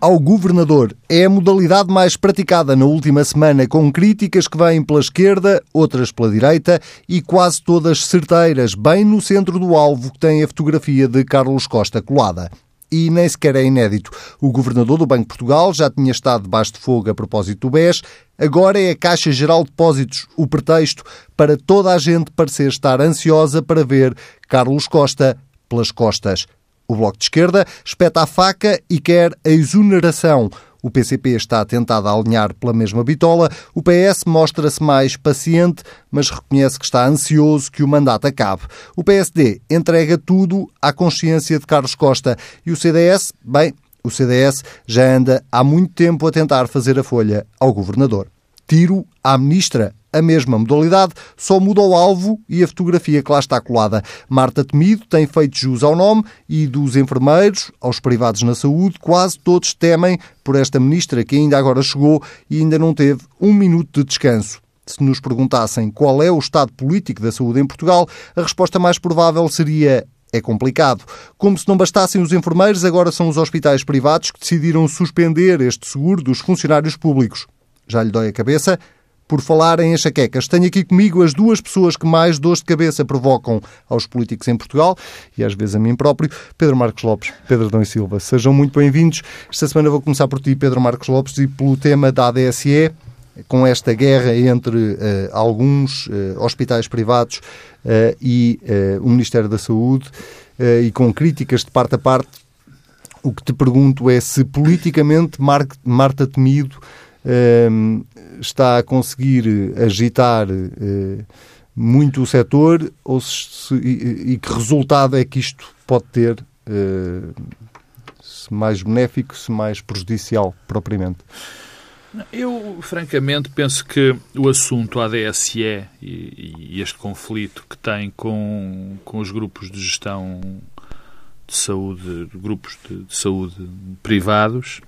Ao governador é a modalidade mais praticada na última semana, com críticas que vêm pela esquerda, outras pela direita e quase todas certeiras, bem no centro do alvo que tem a fotografia de Carlos Costa colada e nem sequer é inédito. O governador do Banco de Portugal já tinha estado debaixo de fogo a propósito do BES, agora é a Caixa Geral de Depósitos o pretexto para toda a gente parecer estar ansiosa para ver Carlos Costa pelas costas. O Bloco de Esquerda espeta a faca e quer a exoneração. O PCP está tentado a alinhar pela mesma bitola. O PS mostra-se mais paciente, mas reconhece que está ansioso que o mandato acabe. O PSD entrega tudo à consciência de Carlos Costa. E o CDS, bem, o CDS já anda há muito tempo a tentar fazer a folha ao governador. Tiro à ministra a mesma modalidade, só muda o alvo e a fotografia que lá está colada. Marta Temido tem feito jus ao nome e dos enfermeiros aos privados na saúde, quase todos temem por esta ministra que ainda agora chegou e ainda não teve um minuto de descanso. Se nos perguntassem qual é o estado político da saúde em Portugal, a resposta mais provável seria é complicado. Como se não bastassem os enfermeiros, agora são os hospitais privados que decidiram suspender este seguro dos funcionários públicos. Já lhe dói a cabeça? Por falar em enxaquecas. Tenho aqui comigo as duas pessoas que mais dores de cabeça provocam aos políticos em Portugal e às vezes a mim próprio, Pedro Marcos Lopes, Pedro Dom e Silva. Sejam muito bem-vindos. Esta semana vou começar por ti, Pedro Marcos Lopes, e pelo tema da ADSE, com esta guerra entre uh, alguns uh, hospitais privados uh, e o Ministério da Saúde e com críticas de parte a parte. O que te pergunto é se politicamente Mar Marta Temido está a conseguir agitar eh, muito o setor ou se, e, e, que resultado é que isto pode ter, eh, se mais benéfico, se mais prejudicial propriamente? Eu, francamente, penso que o assunto ADSE e, e este conflito que tem com, com os grupos de gestão de saúde, grupos de, de saúde privados,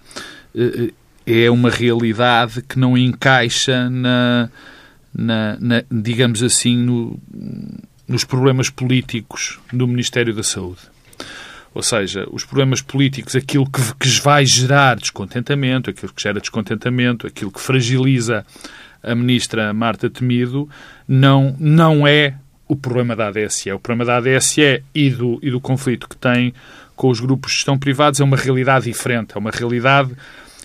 eh, é uma realidade que não encaixa na, na, na digamos assim, no, nos problemas políticos do Ministério da Saúde. Ou seja, os problemas políticos, aquilo que, que vai gerar descontentamento, aquilo que gera descontentamento, aquilo que fragiliza a ministra Marta Temido, não, não é o problema da ADSE. O problema da ADSE e do, e do conflito que tem com os grupos de gestão privados é uma realidade diferente. É uma realidade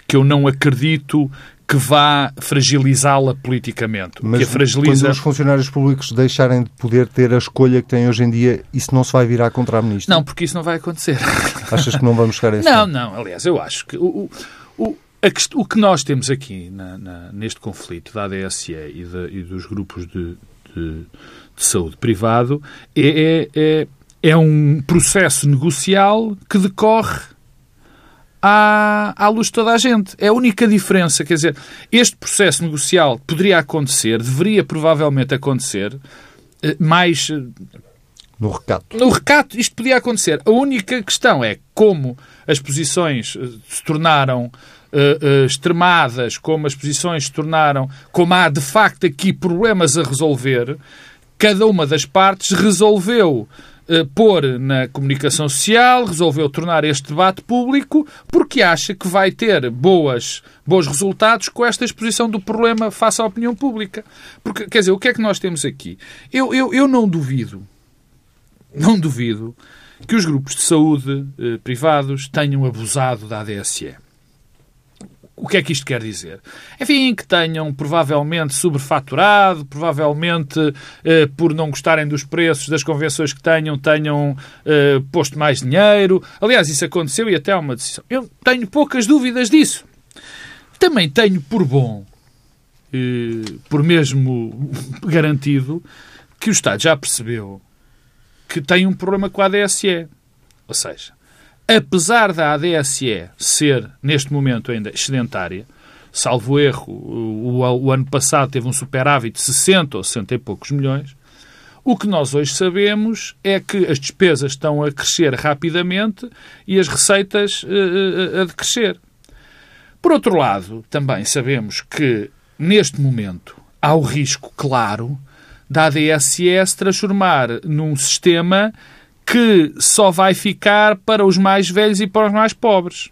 que eu não acredito que vá fragilizá-la politicamente. Mas que a fragiliza... quando os funcionários públicos deixarem de poder ter a escolha que têm hoje em dia, isso não se vai virar contra a ministra? Não, porque isso não vai acontecer. Achas que não vamos chegar a isso? Não, não. Aliás, eu acho que o, o, o que nós temos aqui na, na, neste conflito da ADSE e, de, e dos grupos de, de, de, saúde privado é, é, é, é um processo negocial que decorre à, à luz de toda a gente. É a única diferença. Quer dizer, este processo negocial poderia acontecer, deveria provavelmente acontecer, eh, mais. Eh, no recato. No recato, isto podia acontecer. A única questão é como as posições eh, se tornaram uh, uh, extremadas, como as posições se tornaram, como há de facto aqui problemas a resolver, cada uma das partes resolveu pôr na comunicação social, resolveu tornar este debate público, porque acha que vai ter boas, bons resultados com esta exposição do problema face à opinião pública. Porque, quer dizer, o que é que nós temos aqui? Eu, eu, eu não duvido, não duvido que os grupos de saúde eh, privados tenham abusado da ADSE. O que é que isto quer dizer? Enfim, que tenham provavelmente sobrefaturado, provavelmente eh, por não gostarem dos preços das convenções que tenham, tenham eh, posto mais dinheiro. Aliás, isso aconteceu e até há uma decisão. Eu tenho poucas dúvidas disso. Também tenho por bom, eh, por mesmo garantido, que o Estado já percebeu que tem um problema com a ADSE. Ou seja, apesar da ADSE ser, neste momento, ainda excedentária, salvo erro, o, o, ano passado teve um superávit de 60 ou 60 e poucos milhões, o que nós hoje sabemos é que as despesas estão a crescer rapidamente e as receitas uh, a decrescer. Por outro lado, também sabemos que, neste momento, há o risco claro da ADSE se transformar num sistema que só vai ficar para os mais velhos e para os mais pobres.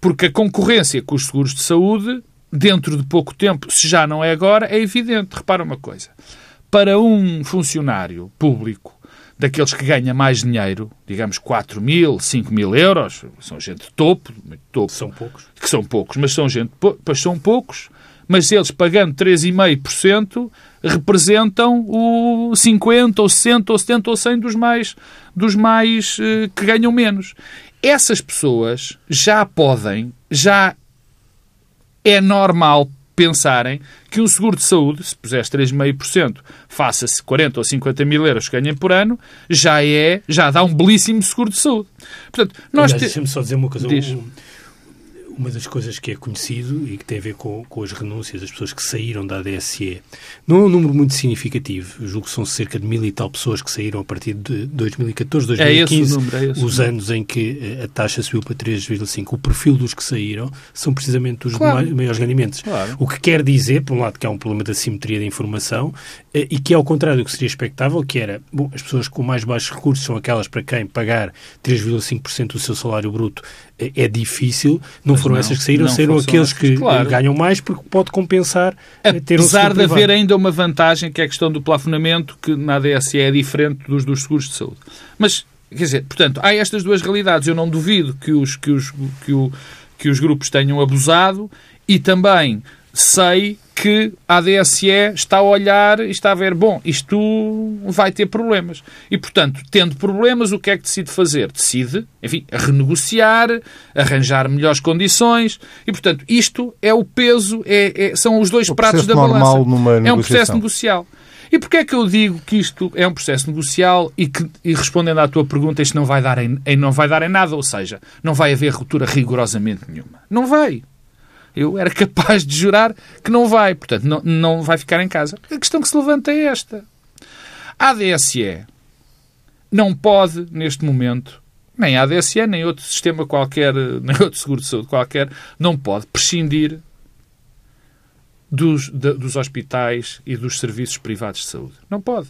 Porque a concorrência com os seguros de saúde, dentro de pouco tempo, se já não é agora, é evidente. Repara uma coisa. Para um funcionário público, daqueles que ganha mais dinheiro, digamos 4 mil, 5 mil euros, são gente de topo, topo, são poucos, que são poucos, mas são gente, pois são poucos, mas eles pagando 3,5% representam o 50 ou 60 ou 70 ou 100 dos mais, dos mais uh, que ganham menos. Essas pessoas já podem, já é normal pensarem que um seguro de saúde, se puseres 3,5%, faça-se 40 ou 50 mil euros que ganhem por ano, já é, já dá um belíssimo seguro de saúde. Portanto, nós te... Deixa-me só dizer uma coisa. Diz. Um uma das coisas que é conhecido e que tem a ver com, com as renúncias das pessoas que saíram da ADSE. Não é um número muito significativo. Julgo que são cerca de mil e tal pessoas que saíram a partir de 2014, 2015, é número, é os anos em que eh, a taxa subiu para 3,5. O perfil dos que saíram são precisamente os claro. de maiores rendimentos. Claro. O que quer dizer, por um lado, que há um problema de assimetria da informação eh, e que é ao contrário do que seria expectável, que era, bom, as pessoas com mais baixos recursos são aquelas para quem pagar 3,5% do seu salário bruto é, é difícil. Não Mas foram não, essas que saíram, saíram aqueles que claro. ganham mais porque pode compensar eh, ter um Apesar de haver ainda uma vantagem que é a questão do plafonamento, que na ADSE é diferente dos, dos seguros de saúde. Mas, quer dizer, portanto, há estas duas realidades. Eu não duvido que os, que os, que o, que os grupos tenham abusado e também sei que a ADSE está a olhar e está a ver, bom, isto vai ter problemas. E, portanto, tendo problemas, o que é que decide fazer? Decide, enfim, renegociar, arranjar melhores condições e, portanto, isto é o peso, é, é são os dois o pratos da balança. é um processo negocial. E porquê é que eu digo que isto é um processo negocial e que, e respondendo à tua pergunta, isto não vai, dar em, não vai dar em nada? Ou seja, não vai haver ruptura rigorosamente nenhuma. Não vai eu era capaz de jurar que não vai. Portanto, não, não vai ficar em casa. A questão que se levanta é esta. A ADSE não pode, neste momento, nem a ADSE, nem outro sistema qualquer, nem outro seguro de saúde qualquer, não pode prescindir dos, de, dos hospitais e dos serviços privados de saúde. Não pode.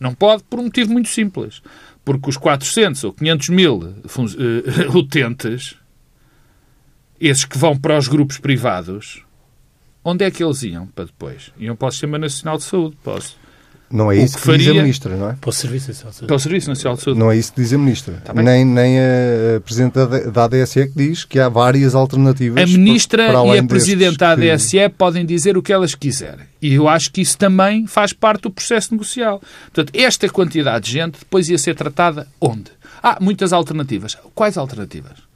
Não pode por um motivo muito simples. Porque os 400 ou 500 mil uh, utentes esses que vão para os grupos privados, onde é que eles iam para depois? Iam para o Sistema Nacional de Saúde, posso. Não é isso que, que diz a Ministra, não é? Para o Serviço Nacional de Saúde. Para o Serviço Nacional de Saúde. Não é isso que diz a Ministra. Tá nem, nem a Presidente da ADSE que diz que há várias alternativas. A Ministra para, para e a Presidente da ADSE que... podem dizer o que elas quiserem. E eu acho que isso também faz parte do processo negocial. Portanto, esta quantidade de gente depois ia ser tratada onde? Há muitas alternativas. Quais alternativas?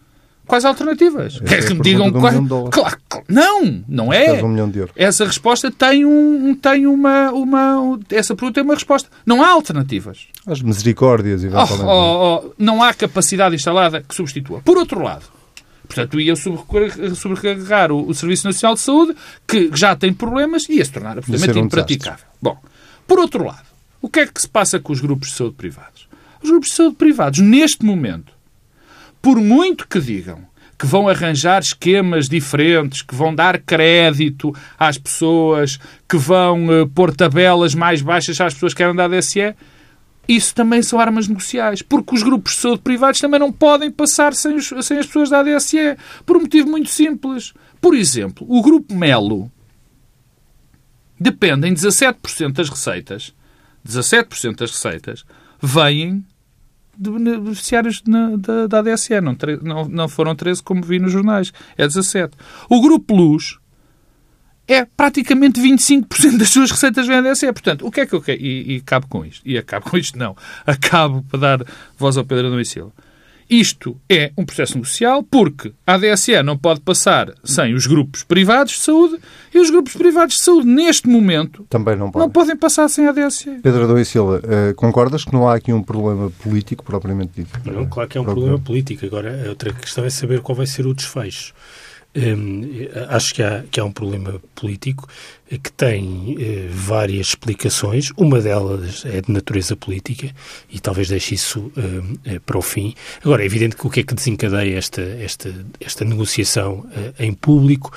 Quais alternativas? Quer que me digam quais... Claro, não, não é. Um. Essa resposta tem, um, tem uma, uma. Essa pergunta tem uma resposta. Não há alternativas. As misericórdias, eventualmente. Oh, oh, oh, não há capacidade instalada que substitua. Por outro lado, portanto, ia sobrecarregar o, o Serviço Nacional de Saúde, que já tem problemas, e ia se tornar absolutamente um impraticável. Bom, por outro lado, o que é que se passa com os grupos de saúde privados? Os grupos de saúde privados, neste momento, por muito que digam que vão arranjar esquemas diferentes, que vão dar crédito às pessoas, que vão uh, pôr tabelas mais baixas às pessoas que querem dar DSE, isso também são armas negociais, porque os grupos de saúde privados também não podem passar sem, os, sem as pessoas da ADSE, por um motivo muito simples. Por exemplo, o grupo Melo depende em 17% das receitas, 17% das receitas vêm de beneficiários na, da, da ADSE. Não, não, não foram 13 como vi nos jornais. É 17. O Grupo Luz é praticamente 25% das suas receitas vêm da ADSE. Portanto, o que é que eu quero? E, e acabo com isto. E acabo com isto, não. Acabo para dar voz ao Pedro Silva. Isto é um processo negocial porque a ADSE não pode passar sem os grupos privados de saúde e os grupos privados de saúde, neste momento, Também não, podem. não podem passar sem a ADSE. Pedro Adão e Silva, uh, concordas que não há aqui um problema político propriamente dito? Não, claro que é um problema político. Agora, a outra questão é saber qual vai ser o desfecho. Acho que há, que há um problema político que tem eh, várias explicações. Uma delas é de natureza política e talvez deixe isso eh, para o fim. Agora, é evidente que o que é que desencadeia esta, esta, esta negociação em público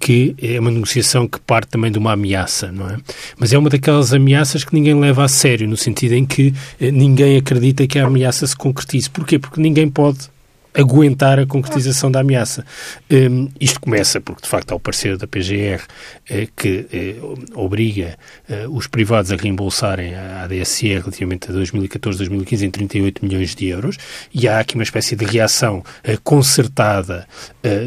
que é uma negociação que parte também de uma ameaça, não é? Mas é uma daquelas ameaças que ninguém leva a sério, no sentido em que ninguém acredita que a ameaça se concretize. Porquê? Porque ninguém pode aguentar a concretização da ameaça. Um, isto começa porque, de facto, há o parecer da PGR eh, que eh, obriga eh, os privados a reembolsarem a ADSE relativamente a 2014, 2015 em 38 milhões de euros e há aqui uma espécie de reação concertada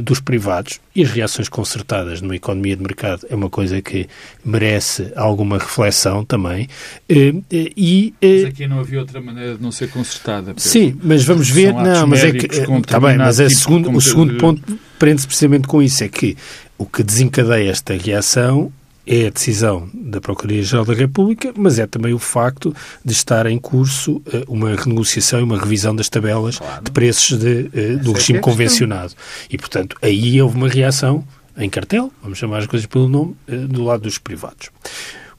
dos privados e as reações concertadas numa economia de mercado é uma coisa que merece alguma reflexão também. E, mas aqui não havia outra maneira de não ser concertada. Pedro. Sim, mas vamos ver. Não, mas é que. Está bem, mas é segundo, o segundo ponto prende-se precisamente com isso: é que o que desencadeia esta reação é a decisão da Procuradoria-Geral da República, mas é também o facto de estar em curso uh, uma renegociação e uma revisão das tabelas claro. de preços de, uh, do regime é convencionado. E, portanto, aí houve uma reação em cartel, vamos chamar as coisas pelo nome, do lado dos privados.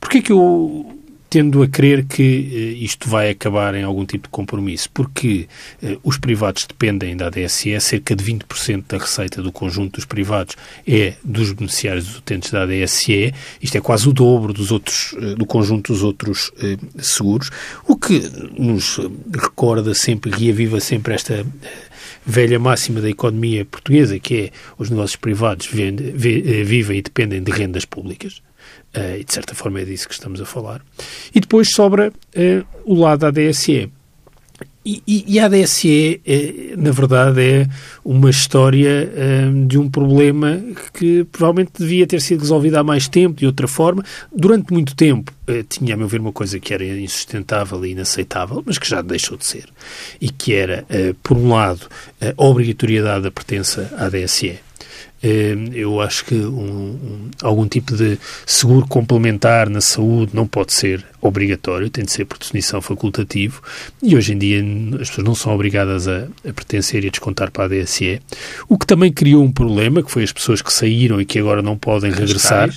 Porquê que eu tendo a crer que uh, isto vai acabar em algum tipo de compromisso, porque uh, os privados dependem da ADSE, cerca de 20% da receita do conjunto dos privados é dos beneficiários dos utentes da ADSE, isto é quase o dobro dos outros, uh, do conjunto dos outros seguros, o que nos recorda sempre, reaviva sempre esta velha máxima da economia portuguesa, que é os negócios privados vivem e dependem de rendas públicas. Uh, e de certa forma é disso que estamos a falar. E depois sobra uh, o lado da DSE. E, e, e, a DSE, é, na verdade, é uma história uh, de um problema que provavelmente devia ter sido resolvido há mais tempo, de outra forma. Durante muito tempo tinha, a meu ver, uma coisa que era insustentável e inaceitável, mas que já deixou de ser. E que era, por um lado, a obrigatoriedade da pertença à DSE eu acho que um, um, algum tipo de seguro complementar na saúde não pode ser obrigatório, tem de ser por definição facultativo e hoje em dia as pessoas não são obrigadas a, a pertencer e a descontar para a DSE, o que também criou um problema, que foi as pessoas que saíram e que agora não podem regressar,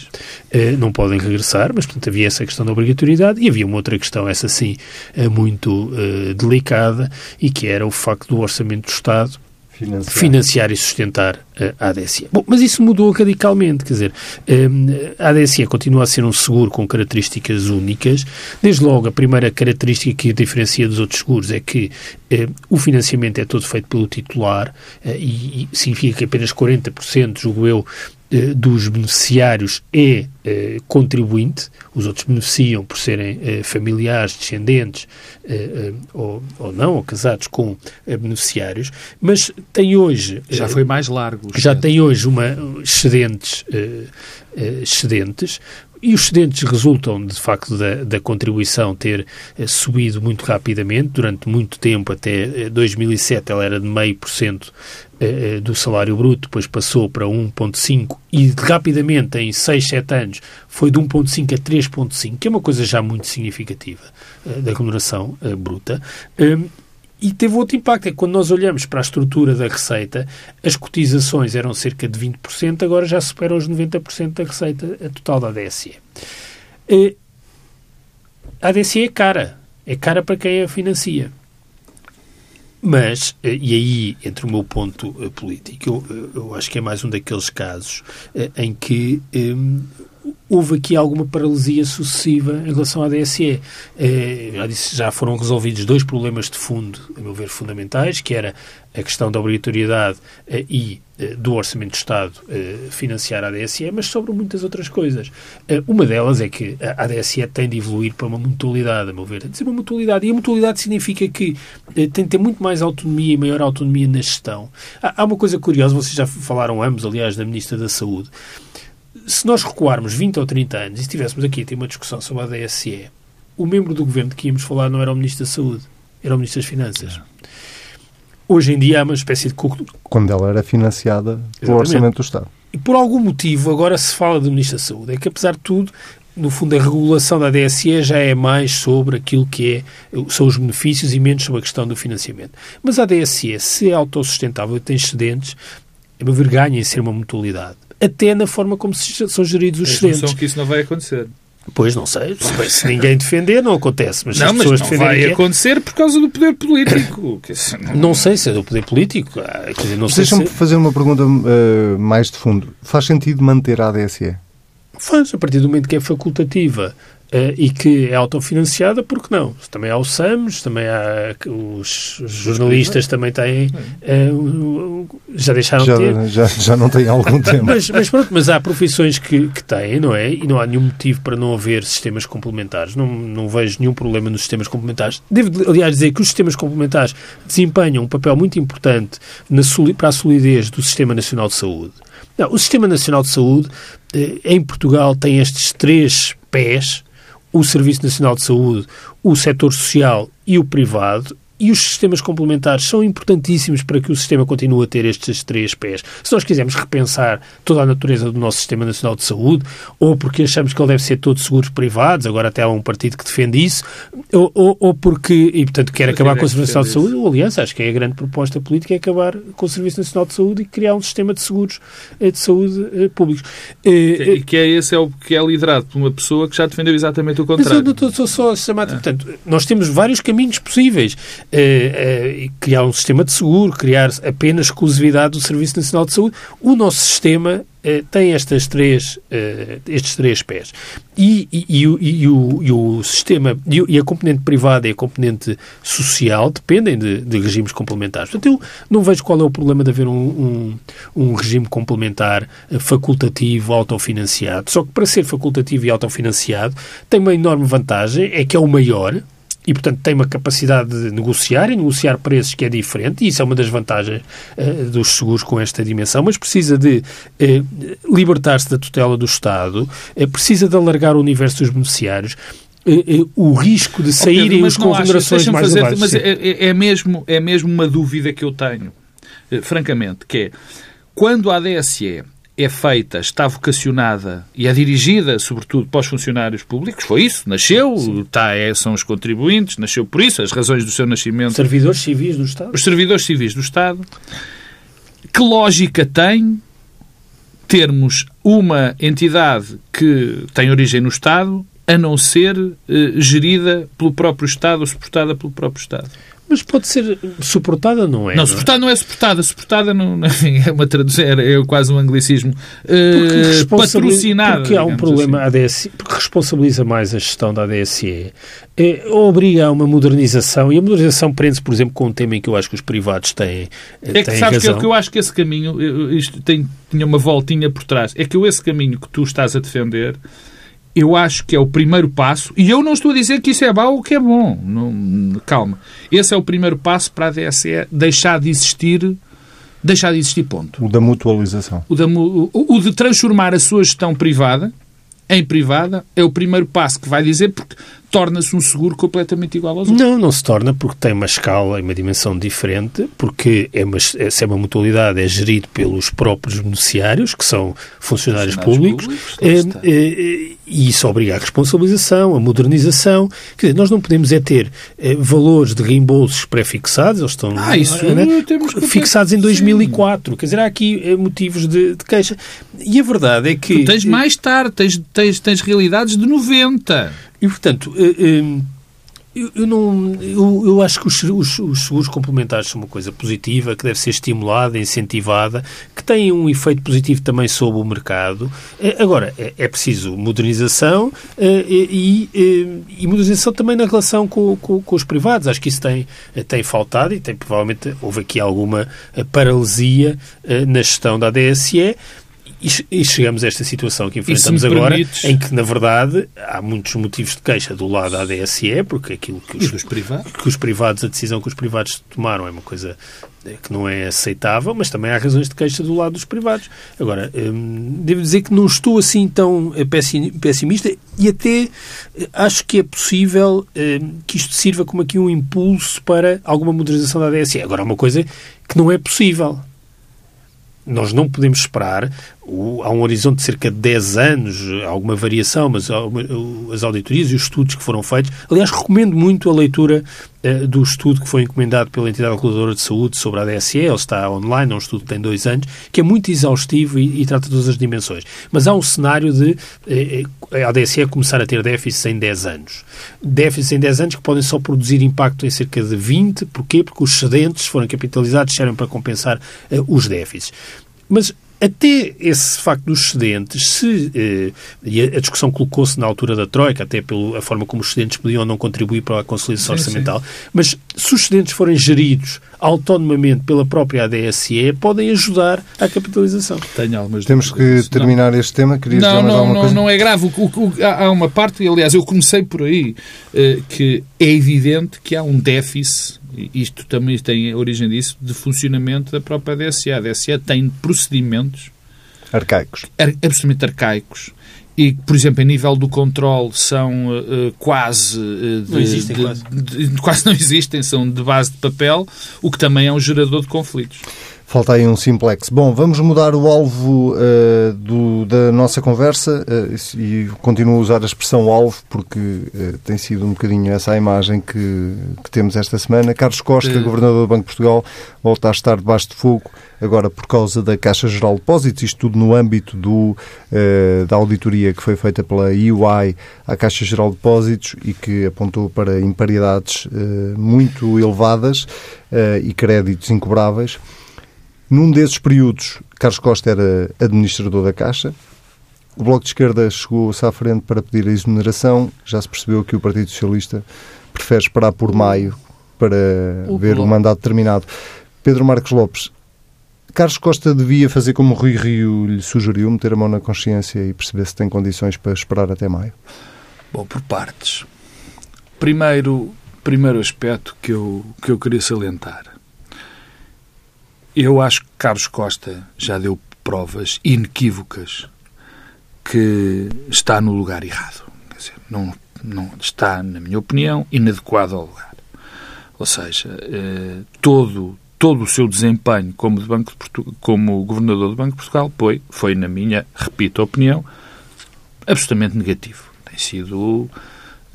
eh, não podem regressar, mas portanto havia essa questão da obrigatoriedade e havia uma outra questão, essa sim, eh, muito eh, delicada e que era o facto do Orçamento do Estado financiar, financiar e sustentar a ADSE. Bom, mas isso mudou radicalmente, quer dizer, hum, a ADSE continua a ser um seguro com características únicas. Desde logo, a primeira característica que o diferencia dos outros seguros é que hum, o financiamento é todo feito pelo titular hum, e significa que apenas 40%, julgo eu, eh, dos beneficiários é eh, contribuinte, os outros beneficiam por serem eh, familiares, descendentes ou, ou não, ou casados com beneficiários, mas tem hoje... Já foi mais largo. Já tem hoje uma excedentes, excedentes e os excedentes resultam, de facto, da, da contribuição ter eh, subido muito rapidamente. Durante muito tempo, até 2007, ela era de meio por cento eh, do salário bruto, depois passou para 1,5% e rapidamente, em 6, 7 anos, foi de 1,5% a 3,5%, que é uma coisa já muito significativa eh, da remuneração bruta. E teve outro impacto, é que quando nós olhamos para a estrutura da receita, as cotizações eram cerca de 20%, agora já superam os 90% da receita total da ADSE. A ADSE é cara, é cara para quem a financia. Mas, eh, e aí entre o meu ponto eh, político, eu, eu acho que é mais um daqueles casos eh, em que houve aqui alguma paralisia sucessiva em relação à DSE. já disse, já foram resolvidos dois problemas de fundo, a meu ver, fundamentais, que era a questão da obrigatoriedade e do Orçamento do Estado financiar a ADSE, mas sobre muitas outras coisas. uma delas é que a ADSE tem de evoluir para uma mutualidade, a meu ver. Tem de uma mutualidade. E a mutualidade significa que tem de ter muito mais autonomia e maior autonomia na gestão. Há uma coisa curiosa, vocês já falaram ambos, aliás, da Ministra da Saúde. Se nós recuarmos 20 ou 30 anos e estivéssemos aqui a ter uma discussão sobre a DSE, o membro do governo de que íamos falar não era o Ministro da Saúde, era o Ministro das Finanças. É. Hoje em dia há uma espécie de... Quando ela era financiada pelo Orçamento do Estado. E por algum motivo agora se fala do Ministro da Saúde. É que, apesar de tudo, no fundo, a regulação da DSE já é mais sobre aquilo que é, são os benefícios e menos sobre a questão do financiamento. Mas a DSE, se é autossustentável e tem excedentes, a meu ver, ganha em ser uma mutualidade. Até na forma como são geridos os excedentes. que isso não vai acontecer. Pois, não sei. Se, se ninguém defender, não acontece. Mas não, mas não vai é- acontecer por causa do poder político. não... não sei se é do poder político. Ah, Deixa-me se... fazer uma pergunta uh, mais de fundo. Faz sentido manter a ADSE? Faz. A partir do momento que é facultativa Uh, e que é autofinanciada, porque não? Também há o SAMS, também há os, os jornalistas também têm, uh, já deixaram já, de ter. Já, já não têm algum tempo. mas, mas, pronto, mas há profissões que, que têm, não é? E não há nenhum motivo para não haver sistemas complementares. Não, não vejo nenhum problema nos sistemas complementares. Devo, aliás, dizer que os sistemas complementares desempenham um papel muito importante na, para a solidez do Sistema Nacional de Saúde. Não, o Sistema Nacional de Saúde, eh, em Portugal, tem estes três pés o Serviço Nacional de Saúde, o setor social e o privado, e os sistemas complementares são importantíssimos para que o sistema continue a ter estes três pés. Se nós quisermos repensar toda a natureza do nosso Sistema Nacional de Saúde, ou porque achamos que ele deve ser todo seguros privados, agora até há um partido que defende isso, ou, ou, ou porque, e portanto quer acabar com o Serviço Nacional de Saúde, ou aliança, acho que é a grande proposta política, é acabar com o Serviço Nacional de Saúde e criar um sistema de seguros eh, de saúde eh, públicos. Eh, e que é esse é o que é liderado por uma pessoa que já defendeu exatamente o contrário. Mas eu estou só a chamar... Ah. Portanto, nós temos vários caminhos possíveis criar um sistema de seguro, criar apenas exclusividade do Serviço Nacional de Saúde. O nosso sistema uh, tem estas três, estes três pés. E, e, e, o, e, o, e o sistema, e a componente privada e a componente social dependem de, de regimes complementares. Portanto, eu não vejo qual é o problema de haver um, um, um regime complementar facultativo, autofinanciado. Só que para ser facultativo e autofinanciado tem uma enorme vantagem, é que é o maior, e, portanto, tem uma capacidade de negociar e negociar preços que é diferente, e isso é uma das vantagens uh, dos seguros com esta dimensão, mas precisa de uh, libertar-se da tutela do Estado, uh, precisa de alargar o universo dos beneficiários, o risco de saírem os com remunerações mais fazer, baixas. Mas é, é, é, mesmo, é mesmo uma dúvida que eu tenho, francamente, que é, quando a DSE é feita, está vocacionada e é dirigida, sobretudo, para os funcionários públicos. Foi isso, nasceu, está, é, são os contribuintes, nasceu por isso, as razões do seu nascimento. Servidores civis do Estado. Os servidores civis do Estado. Que lógica tem termos uma entidade que tem origem no Estado a não ser eh, gerida pelo próprio Estado ou suportada pelo próprio Estado? Mas pode ser suportada, não é? Não, suportada não é suportada. Suportada não, é uma tradução, é quase um anglicismo. Uh, patrocinada. Porque há um problema, assim. Porque responsabiliza mais a gestão da ADSE. É, obriga a uma modernização, e a modernização prende-se, por exemplo, com um tema em que eu acho que os privados têm. É que sabes razão. que eu, acho que esse caminho, isto tem, tinha uma voltinha por trás, é que eu, esse caminho que tu estás a defender eu acho que é o primeiro passo, e eu não estou a dizer que isso é mau ou que é bom, não, calma. Esse é o primeiro passo para a DSE deixar de existir, deixar de existir ponto. O da mutualização. O, da, o, o de transformar a sua gestão privada em privada é o primeiro passo que vai dizer, porque torna-se um seguro completamente igual aos outros. Não, não se torna porque tem uma escala e uma dimensão diferente, porque é uma, se é uma mutualidade, é gerido pelos próprios beneficiários, que são funcionários, públicos, públicos é, é, e isso obriga a responsabilização, a modernização. Quer dizer, nós não podemos é ter é, valores de reembolsos pré-fixados, eles estão ah, isso né, fixados em 2004. Sim. Quer dizer, há aqui motivos de, de, queixa. E a verdade é que... Tu tens mais tarde, tens, tens, tens realidades de 90. E, portanto, eh, eh, eu, não, eu, eu acho que os, os, os, seguros complementares são uma coisa positiva, que deve ser estimulada, incentivada, que tem um efeito positivo também sobre o mercado. Eh, agora, é, é preciso modernização e, e, e, modernização também na relação com, com, com, os privados. Acho que isso tem, tem faltado e tem provavelmente houve aqui alguma paralisia na gestão da DSE, e, chegamos a esta situação que enfrentamos agora, permites... em que, na verdade, há muitos motivos de queixa do lado da DSE, porque aquilo que os, privados? que os privados, a decisão que os privados tomaram é uma coisa eh, que não é aceitável, mas também há razões de queixa do lado dos privados. Agora, hum, devo dizer que não estou assim tão eh, pessimista e até eh, acho que é possível hum, que isto sirva como aqui um impulso para alguma modernização da DSE. Agora, uma coisa que não é possível nós não podemos esperar, há um horizonte de cerca de 10 anos, alguma variação, mas as auditorias e os estudos que foram feitos. Aliás, recomendo muito a leitura uh, do estudo que foi encomendado pela entidade reguladora de saúde sobre a DSE. Ele está online, é um estudo que tem dois anos, que é muito exaustivo e, e trata todas as dimensões. Mas há um cenário de uh, a DSE começar a ter déficits em 10 anos. Déficits em 10 anos que podem só produzir impacto em cerca de 20. Porquê? Porque os excedentes foram capitalizados, servem para compensar os déficits. Mas até esse facto dos excedentes, se, eh, e a, discussão colocou-se na altura da Troika, até pela forma como os excedentes podiam não contribuir para a consolidação sim, orçamental, sim. mas se os excedentes forem geridos autonomamente pela própria ADSE, podem ajudar à capitalização. Tenho algumas Temos que terminar não. este tema. Querias não, não, não, coisa? não é grave. O, o, há uma parte, aliás, eu comecei por aí, eh, que é evidente que há um déficit isto também tem origem disso, de funcionamento da própria DSA. A DSA tem procedimentos arcaicos, absolutamente arcaicos, e, por exemplo, em nível do controle são uh, quase, uh, de, não existem, de, quase. De, quase não existem, são de base de papel, o que também é um gerador de conflitos. Falta aí um simplex. Bom, vamos mudar o alvo uh, do, da nossa conversa uh, e continuo a usar a expressão alvo porque uh, tem sido um bocadinho essa a imagem que, que temos esta semana. Carlos Costa, Governador do Banco de Portugal, volta a estar debaixo de fogo agora por causa da Caixa Geral de Depósitos, isto tudo no âmbito do, da auditoria que foi feita pela UI à Caixa Geral de Depósitos e que apontou para imparidades muito elevadas e créditos incobráveis. Num desses períodos, Carlos Costa era administrador da Caixa. O Bloco de Esquerda chegou-se à frente para pedir a exoneração. Já se percebeu que o Partido Socialista prefere esperar por maio para o ver o mandato terminado. Pedro Marcos Lopes, Carlos Costa devia fazer como o Rui Rio lhe sugeriu, meter a mão na consciência e perceber se tem condições para esperar até maio? Bom, por partes. Primeiro, primeiro aspecto que eu, que eu queria salientar. Eu acho que Carlos Costa já deu provas inequívocas que está no lugar errado. Quer dizer, não, não está, na minha opinião, inadequado ao lugar. Ou seja, eh, todo, todo o seu desempenho como, de Banco de como governador do Banco de Portugal foi, foi, na minha, repito, opinião, absolutamente negativo. Tem sido,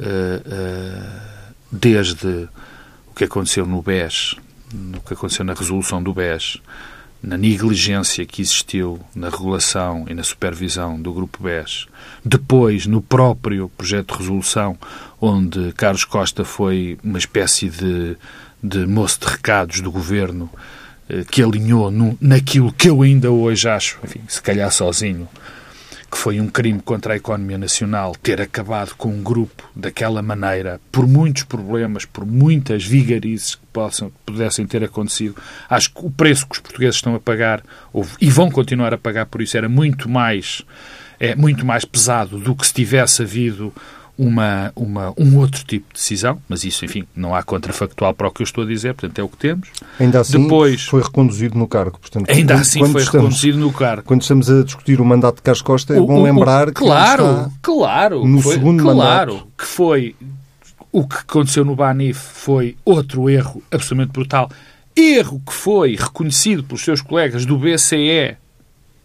eh, eh, desde o que aconteceu no BES no que aconteceu na resolução do BES, na negligência que existiu na regulação e na supervisão do Grupo BES, depois no próprio projeto de resolução, onde Carlos Costa foi uma espécie de, de moço de recados do governo eh, que alinhou no, naquilo que eu ainda hoje acho, enfim, se calhar sozinho, que foi um crime contra a economia nacional ter acabado com um grupo daquela maneira, por muitos problemas, por muitas vigarizes que possam, pudessem ter acontecido. Acho que o preço que os portugueses estão a pagar, e vão continuar a pagar por isso, era muito mais, é, muito mais pesado do que se tivesse havido uma, uma, um outro tipo de decisão, mas isso, enfim, não há contrafactual para o que eu estou a dizer, portanto é o que temos. Ainda assim Depois, foi reconduzido no cargo. Portanto, ainda quando, assim quando foi estamos, reconduzido no cargo. Quando estamos a discutir o mandato de Carlos Costa, é o, bom o, lembrar o, que claro, claro, no foi, segundo claro, mandato. que foi o que aconteceu no Banif foi outro erro absolutamente brutal. Erro que foi reconhecido pelos seus colegas do BCE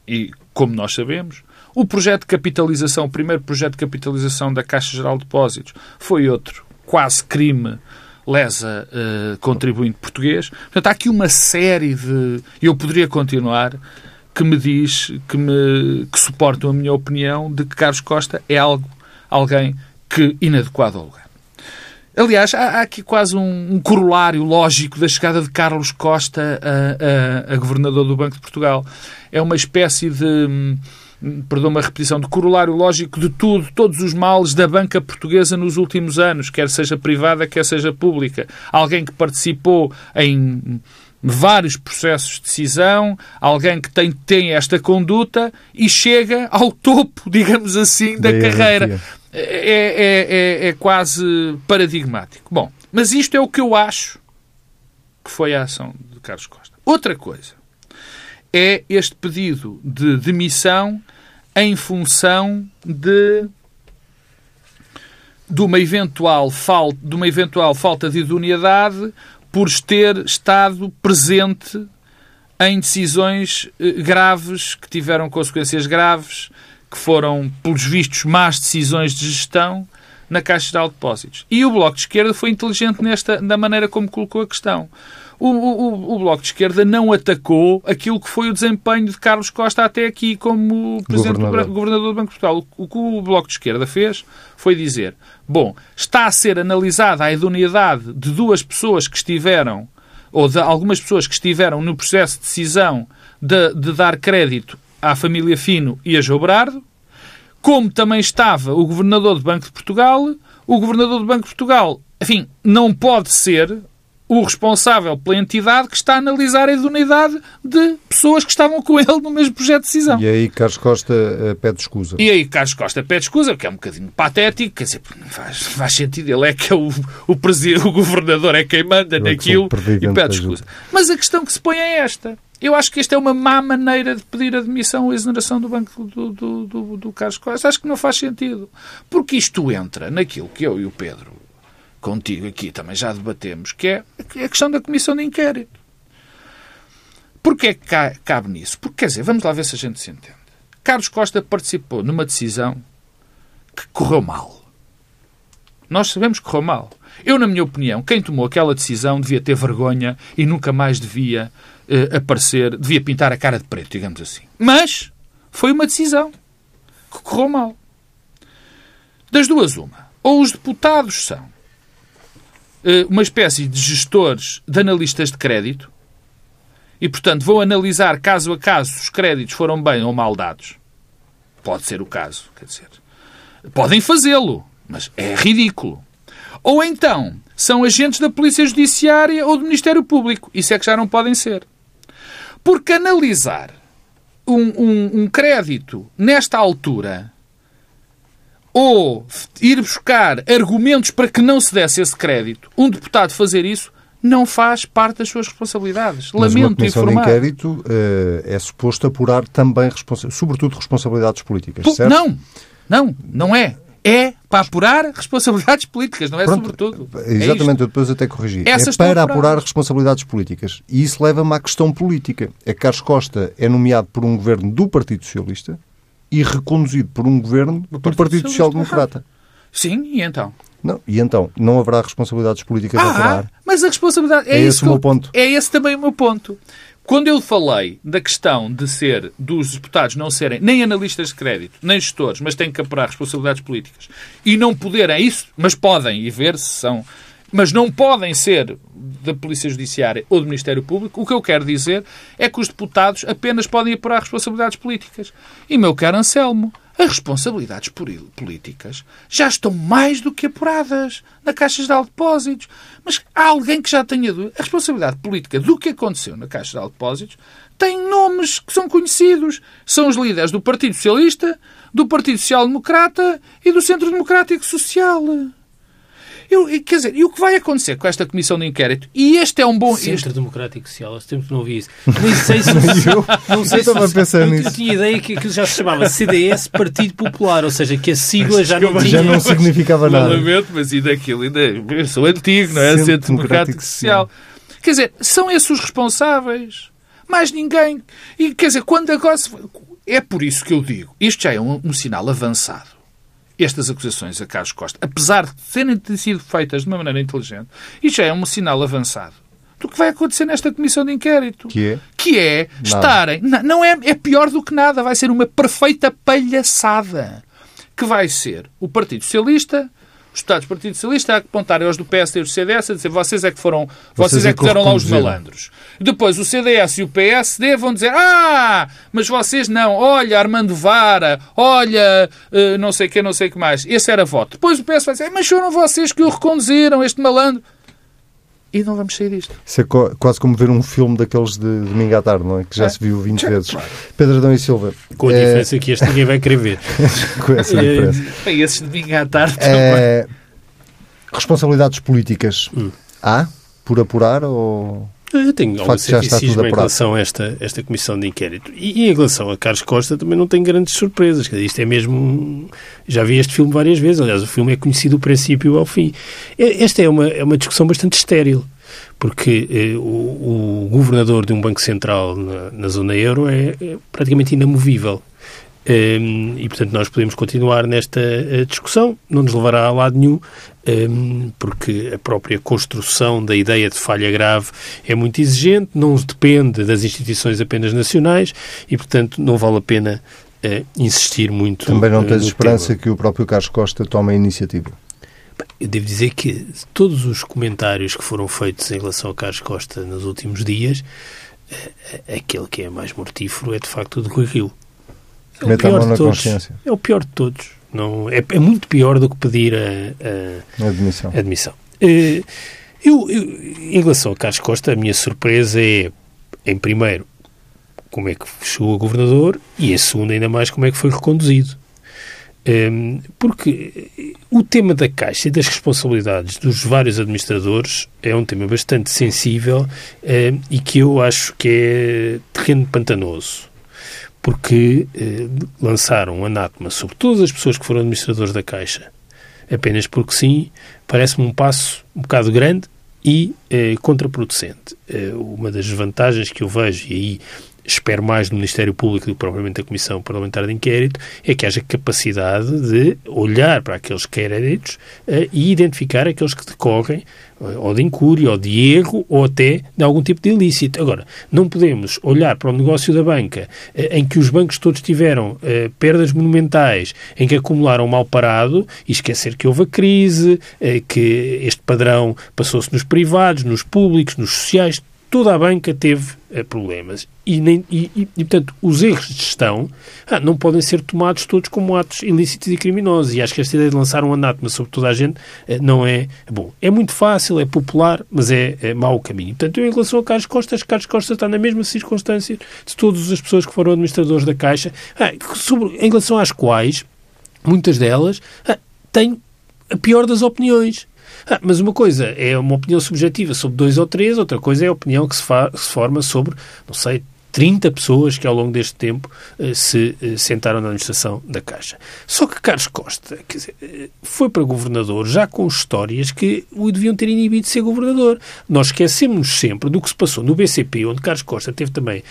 e, como nós sabemos, o projeto de capitalização, o primeiro projeto de capitalização da Caixa Geral de Depósitos, foi outro quase crime lesa uh, contribuinte português. Portanto, há aqui uma série de. Eu poderia continuar que me diz, que, me, que suportam a minha opinião de que Carlos Costa é algo, alguém que inadequado ao lugar. Aliás, há, há aqui quase um, um, corolário lógico da chegada de Carlos Costa a, a, a governador do Banco de Portugal. É uma espécie de hum, perdão a repetição, de corolário lógico de tudo, todos os males da banca portuguesa nos últimos anos, quer seja privada, quer seja pública. Alguém que participou em vários processos de decisão, alguém que tem, tem esta conduta e chega ao topo, digamos assim, da, da carreira. É, é, é, é quase paradigmático. Bom, mas isto é o que eu acho que foi a ação de Carlos Costa. Outra coisa é este pedido de demissão em função de de uma eventual falta, de uma eventual falta de idoneidade por ter estado presente em decisões eh, graves que tiveram consequências graves, que foram, pelos vistos, más decisões de gestão na Caixa de Depósitos. E o Bloco de Esquerda foi inteligente nesta, na maneira como colocou a questão o, o, o, Bloco de Esquerda não atacou aquilo que foi o desempenho de Carlos Costa até aqui como Presidente governador. Do, governador do Banco de Portugal. O, o que o Bloco de Esquerda fez foi dizer, bom, está a ser analisada a idoneidade de duas pessoas que estiveram, ou de algumas pessoas que estiveram no processo de decisão de, de dar crédito à família Fino e a João Berardo, como também estava o governador do Banco de Portugal. O governador do Banco de Portugal, enfim, não pode ser o responsável pela entidade que está a analisar a idoneidade de pessoas que estavam com ele no mesmo projeto de decisão. E aí Carlos Costa uh, pede escusa. E aí Carlos Costa pede escusa, que é um bocadinho patético, quer dizer, não faz, faz sentido. Ele é que é o, o, presidente, o governador, é quem manda Eu naquilo e pede escusa. Mas a questão que se põe é esta. Eu acho que esta é uma má maneira de pedir admissão ou exoneração do banco do, do, do, do Carlos Costa. Acho que não faz sentido. Porque isto entra naquilo que eu e o Pedro contigo aqui também já debatemos, que é a questão da comissão de inquérito. Porquê é que cabe nisso? Porque, quer dizer, vamos lá ver se a gente se entende. Carlos Costa participou numa decisão que correu mal. Nós sabemos que correu mal. Eu, na minha opinião, quem tomou aquela decisão devia ter vergonha e nunca mais devia uh, aparecer, devia pintar a cara de preto, digamos assim. Mas foi uma decisão que correu mal. Das duas, uma. Ou os deputados são eh, uma espécie de gestores, de analistas de crédito, e, portanto, vão analisar caso a caso se os créditos foram bem ou mal dados. Pode ser o caso, quer dizer. Podem fazê-lo, mas é ridículo. Ou então, são agentes da Polícia Judiciária ou do Ministério Público. Isso é que já não podem ser. Porque analisar um, um, um crédito nesta altura ou ir buscar argumentos para que não se desse esse crédito, um deputado fazer isso não faz parte das suas responsabilidades. Mas Lamento uma comissão informar. de inquérito uh, é suposto apurar também, sobretudo, responsabilidades políticas, P certo? Não, não, não é. É para apurar responsabilidades políticas, não é Pronto, sobretudo. É exatamente, é eu depois até corrigi. Essas é para apurar responsabilidades políticas. E isso leva-me à questão política. É que Carlos Costa é nomeado por um governo do Partido Socialista, e reconduzido por um governo do Partido, Partido Social Democrata. Sim, e então? Não, e então, não haverá responsabilidades políticas ah, a apurar. Mas a responsabilidade é, é esse o meu ponto. É esse também o meu ponto. Quando eu falei da questão de ser dos deputados não serem nem analistas de crédito, nem gestores, mas têm que apurar responsabilidades políticas e não poderem é isso, mas podem e ver se são mas não podem ser da Polícia Judiciária ou do Ministério Público, o que eu quero dizer é que os deputados apenas podem apurar responsabilidades políticas. E, meu caro Anselmo, as responsabilidades políticas já estão mais do que apuradas na Caixa Geral de Depósitos. Mas há alguém que já tenha dúvida. A responsabilidade política do que aconteceu na Caixa Geral de Depósitos tem nomes que são conhecidos. São os líderes do Partido Socialista, do Partido Social Democrata e do Centro Democrático Social. Eu, quer dizer, e o que vai acontecer com esta comissão de inquérito? E este é um bom. Centro este... Democrático Social, há tempo que não ouvi isso. Nem sei se. eu, não sei eu se, estava a pensar nisso. Eu tinha ideia que aquilo já se chamava CDS Partido Popular, ou seja, que a sigla já não tinha. Já não significava nada. Lamento, mas ainda aquilo ainda. Eu sou antigo, não é? Centro, Centro Democrático, Democrático Social. Quer dizer, são esses os responsáveis. Mais ninguém. E quer dizer, quando agora. Se... É por isso que eu digo, isto já é um, um sinal avançado estas acusações a Carlos Costa, apesar de terem sido feitas de uma maneira inteligente, isto já é um sinal avançado do que vai acontecer nesta comissão de inquérito. Que é? Que é estarem. Não, não é, é pior do que nada. Vai ser uma perfeita palhaçada. Que vai ser o Partido Socialista, os Estados do Partido Socialista a apontarem aos do PSD e do CDS a dizer vocês é que foram, vocês, vocês é, é que fizeram lá os malandros. Depois o CDS e o PSD vão dizer ah, mas vocês não, olha Armando Vara, olha uh, não sei o que, não sei o que mais. Esse era voto. Depois o PS vai dizer mas foram vocês que o reconduziram, este malandro e não vamos sair disto. Isso é quase como ver um filme daqueles de domingo à tarde, não é? Que já é. se viu 20 vezes. Pedro Adão e Silva. Com a é... diferença que este ninguém vai querer ver. Com essa diferença. É, esses de domingo à tarde é... Responsabilidades políticas. Hum. Há? Por apurar ou... Eu tenho algum ceticismo em relação a esta, esta comissão de inquérito. E, e, em relação a Carlos Costa também não tenho grandes surpresas. Dizer, isto é mesmo... Já vi este filme várias vezes. Aliás, o filme é conhecido do princípio ao fim. Esta é uma, é uma discussão bastante estéril. Porque eh, o, o, governador de um banco central na, na zona euro é, é praticamente inamovível. Ehm, e, portanto, nós podemos continuar nesta uh, discussão, não nos levará a lado nenhum, um, ehm, porque a própria construção da ideia de falha grave é muito exigente, não depende das instituições apenas nacionais e, portanto, não vale a pena uh, insistir muito. Também não uh, tens esperança tema. que o próprio Carlos Costa tome a iniciativa? Eu devo dizer que todos os comentários que foram feitos em relação a Carlos Costa nos últimos dias, aquele que é mais mortífero é de facto o de Rui Rio É Meta a mão na consciência. É o pior de todos. Não, é, é muito pior do que pedir a, a, admissão. Admissão. Uh, eu, eu, em relação a Carlos Costa, a minha surpresa é, em primeiro, como é que chegou a governador e, em segundo, ainda mais, como é que foi reconduzido. Um, porque o tema da Caixa e das responsabilidades dos vários administradores é um tema bastante sensível um, e que eu acho que é terreno pantanoso. Porque uh, lançaram um anátema sobre todas as pessoas que foram administradores da Caixa, apenas porque sim, parece-me um passo um bocado grande e eh, contraproducente. Eh, uma das vantagens que eu vejo, e aí espero mais do Ministério Público do que propriamente da Comissão Parlamentar de Inquérito, é que haja capacidade de olhar para aqueles créditos uh, e identificar aqueles que decorrem uh, ou de incúria, ou de erro, ou até de algum tipo de ilícito. Agora, não podemos olhar para o negócio da banca uh, em que os bancos todos tiveram perdas monumentais, em que acumularam mal parado e esquecer que houve a crise, que este padrão passou-se nos privados, nos públicos, nos sociais, toda a banca teve uh, problemas. E, nem, e, e, e, portanto, os erros de gestão ah, não podem ser tomados todos como atos ilícitos e criminosos. E acho que esta ideia de lançar um anátema sobre toda a gente uh, não é bom. É muito fácil, é popular, mas é, é mau o caminho. Portanto, eu, em relação a Carlos Costa, acho que Carlos Costa está na mesma circunstância de todas as pessoas que foram administradores da Caixa, ah, sobre, em relação às quais, muitas delas, ah, têm a pior das opiniões. Ah, mas uma coisa é uma opinião subjetiva sobre dois ou três, outra coisa é a opinião que se, se forma sobre, não sei, 30 pessoas que ao longo deste tempo eh, se eh, sentaram na administração da Caixa. Só que Carlos Costa dizer, eh, foi para governador já com histórias que o deviam ter inibido de ser governador. Nós esquecemos sempre do que se passou no BCP, onde Carlos Costa teve também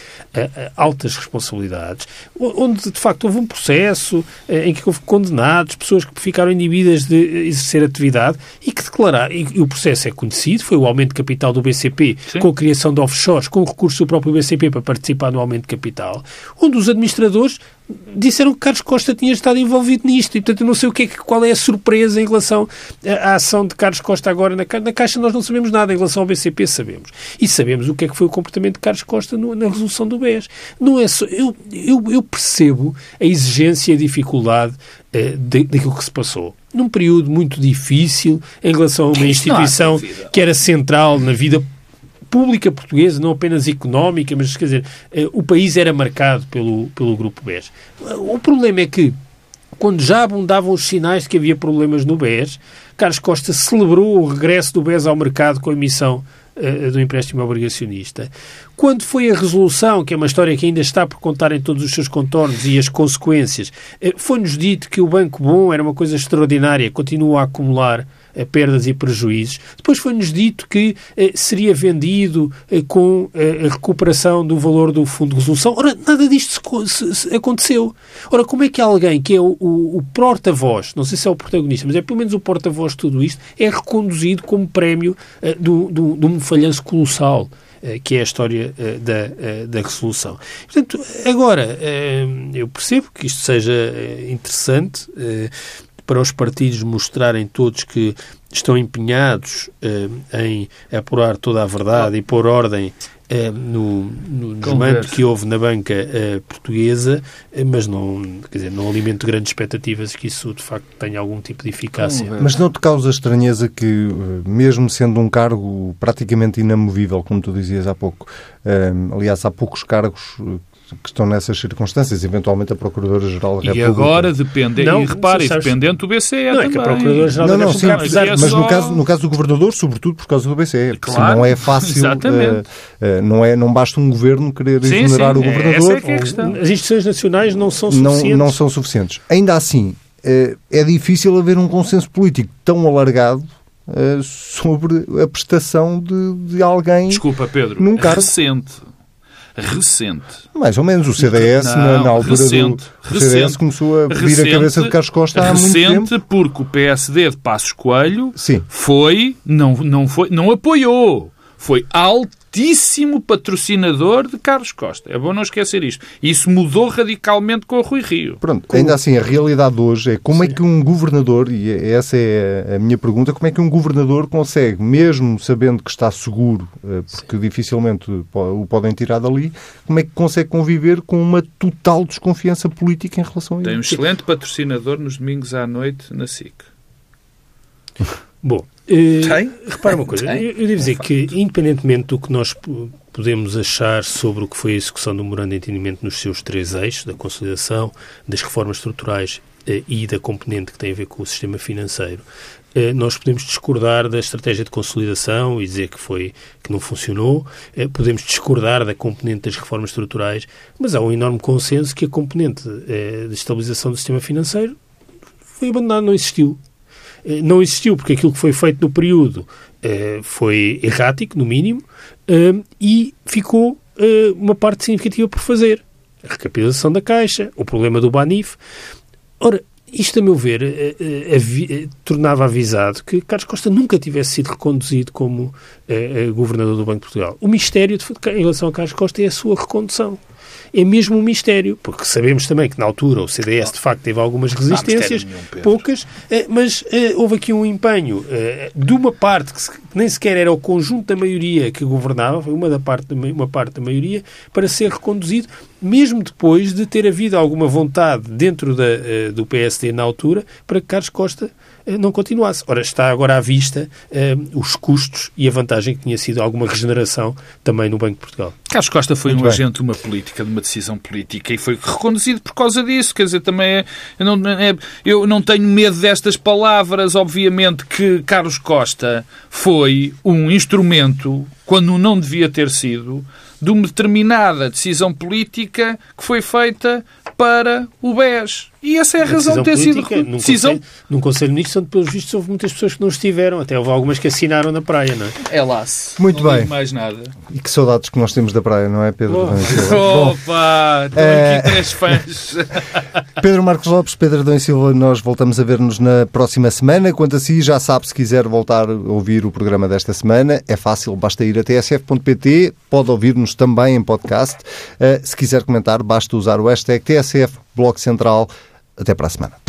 altas responsabilidades, onde de facto houve um processo em que houve condenados, pessoas que ficaram inibidas de exercer atividade e que declararam, e, e o processo é conhecido, foi o aumento de capital do BCP Sim. com a criação de offshores, com o recurso do próprio BCP para participar participar no aumento de capital, onde os administradores disseram que Carlos Costa tinha estado envolvido nisto e, portanto, eu não sei o que é, qual é a surpresa em relação à ação de Carlos Costa agora na, na Caixa. Nós não sabemos nada em relação ao BCP, sabemos. E sabemos o que é que foi o comportamento de Carlos Costa no, na resolução do BES. Não é só, eu, eu, eu percebo a exigência e a dificuldade uh, daquilo que se passou. Num período muito difícil em relação a uma instituição que era central na vida pública portuguesa, não apenas económica, mas quer dizer, eh, o país era marcado pelo, pelo Grupo BES. O problema é que, quando já abundavam os sinais de que havia problemas no BES, Carlos Costa celebrou o regresso do BES ao mercado com a emissão uh, do empréstimo obrigacionista. Quando foi a resolução, que é uma história que ainda está por contar em todos os seus contornos e as consequências, uh, foi-nos dito que o Banco Bom era uma coisa extraordinária, continua a acumular perdas e prejuízos. Depois foi-nos dito que eh, seria vendido eh, com eh, a recuperação do valor do fundo de resolução. Ora, nada disto se, se, aconteceu. Ora, como é que alguém que é o, o, o porta-voz, não sei se é o protagonista, mas é pelo menos o porta-voz de tudo isto, é reconduzido como prémio do, do, de um falhanço colossal? que é a história da, da resolução. Portanto, agora, eu percebo que isto seja interessante, para os partidos mostrarem todos que estão empenhados eh, em apurar toda a verdade e pôr ordem eh, no, no desmando que houve na banca eh, portuguesa, eh, mas não, quer dizer, não alimento grandes expectativas que isso de facto tenha algum tipo de eficácia. Mas não te causa estranheza que, eh, mesmo sendo um cargo praticamente inamovível, como tu dizias há pouco, eh, aliás, há poucos cargos que estão nessas circunstâncias, eventualmente a Procuradora-Geral da República. E agora depende, não, e repare, sabes, dependente do BCE não, também. É que a Procuradora-Geral não, não, sim, mas, mas no, caso, no caso do Governador, sobretudo por causa do BCE, porque claro, não é fácil, uh, uh, não, é, não basta um Governo querer sim, exonerar sim, o Governador. É, é, é As instituições nacionais não são suficientes. Não, não são suficientes. Ainda assim, uh, é difícil haver um consenso político tão alargado sobre a prestação de, de alguém Desculpa, Pedro, num cargo. recente recente. Mais ou menos. O CDS, não, na, na, altura recente, do o CDS, começou a pedir recente, a cabeça de Carlos Costa há muito tempo. Recente porque o PSD de Passos Coelho Sim. foi, não, não, foi, não apoiou, foi altamente fortíssimo patrocinador de Carlos Costa. É bom não esquecer isto. Isso mudou radicalmente com o Rui Rio. Pronto, ainda assim, a realidade hoje é como é Sim. é que um governador, e essa é a minha pergunta, como é que um governador consegue, mesmo sabendo que está seguro, eh, porque Sim. dificilmente o podem tirar dali, como é que consegue conviver com uma total desconfiança política em relação a isso? Tem um excelente patrocinador nos domingos à noite na SIC. Bom, Tem? repara uma coisa, Tem? eu, eu devo dizer que, independentemente do que nós podemos achar sobre o que foi a execução do memorando de entendimento nos seus três eixos, da consolidação, das reformas estruturais eh, e da componente que tem a ver com o sistema financeiro, eh, nós podemos discordar da estratégia de consolidação e dizer que foi que não funcionou, eh, podemos discordar da componente das reformas estruturais, mas há um enorme consenso que a componente eh, de estabilização do sistema financeiro foi abandonada, não existiu. Eh, não existiu porque aquilo que foi feito no período eh, foi errático, no mínimo, eh, e ficou uma parte significativa por fazer. A recapitalização da Caixa, o problema do Banif. Ora, isto, a meu ver, tornava avisado que Carlos Costa nunca tivesse sido reconduzido como governador do Banco de Portugal. O mistério em relação a Carlos Costa é a sua recondução é mesmo um mistério, porque sabemos também que na altura o CDS de facto teve algumas resistências, nenhum, poucas, eh, mas eh, houve aqui um empenho eh, de uma parte que nem sequer era o conjunto da maioria que governava, foi uma, da parte, uma parte da maioria, para ser reconduzido, mesmo depois de ter havido alguma vontade dentro da, do PSD na altura para que Carlos Costa não continuasse. Ora, está agora à vista uh, os custos e a vantagem que tinha sido alguma regeneração também no Banco de Portugal. Carlos Costa foi Muito um bem. agente de uma política, de uma decisão política e foi reconduzido por causa disso. Quer dizer, também é, eu, não, é, eu não tenho medo destas palavras. Obviamente que Carlos Costa foi um instrumento, quando não devia ter sido, de uma determinada decisão política que foi feita para o BES. E essa é a, a razão de ter sido. Num decisão... Conselho, num Conselho de Ministros, onde, pelos vistos, houve muitas pessoas que não estiveram. Até houve algumas que assinaram na praia, não é? É lá Muito não bem. mais nada. E que saudades que nós temos da praia, não é, Pedro? Oh. Opa! Estão é... aqui três fãs. Pedro Marcos Lopes, Pedro Adão Silva, nós voltamos a ver-nos na próxima semana. Quanto a si, já sabe, se quiser voltar a ouvir o programa desta semana, é fácil, basta ir a tsf.pt, pode ouvir-nos também em podcast. Uh, se quiser comentar, basta usar o hashtag TSF Bloco Central. Até para a semana.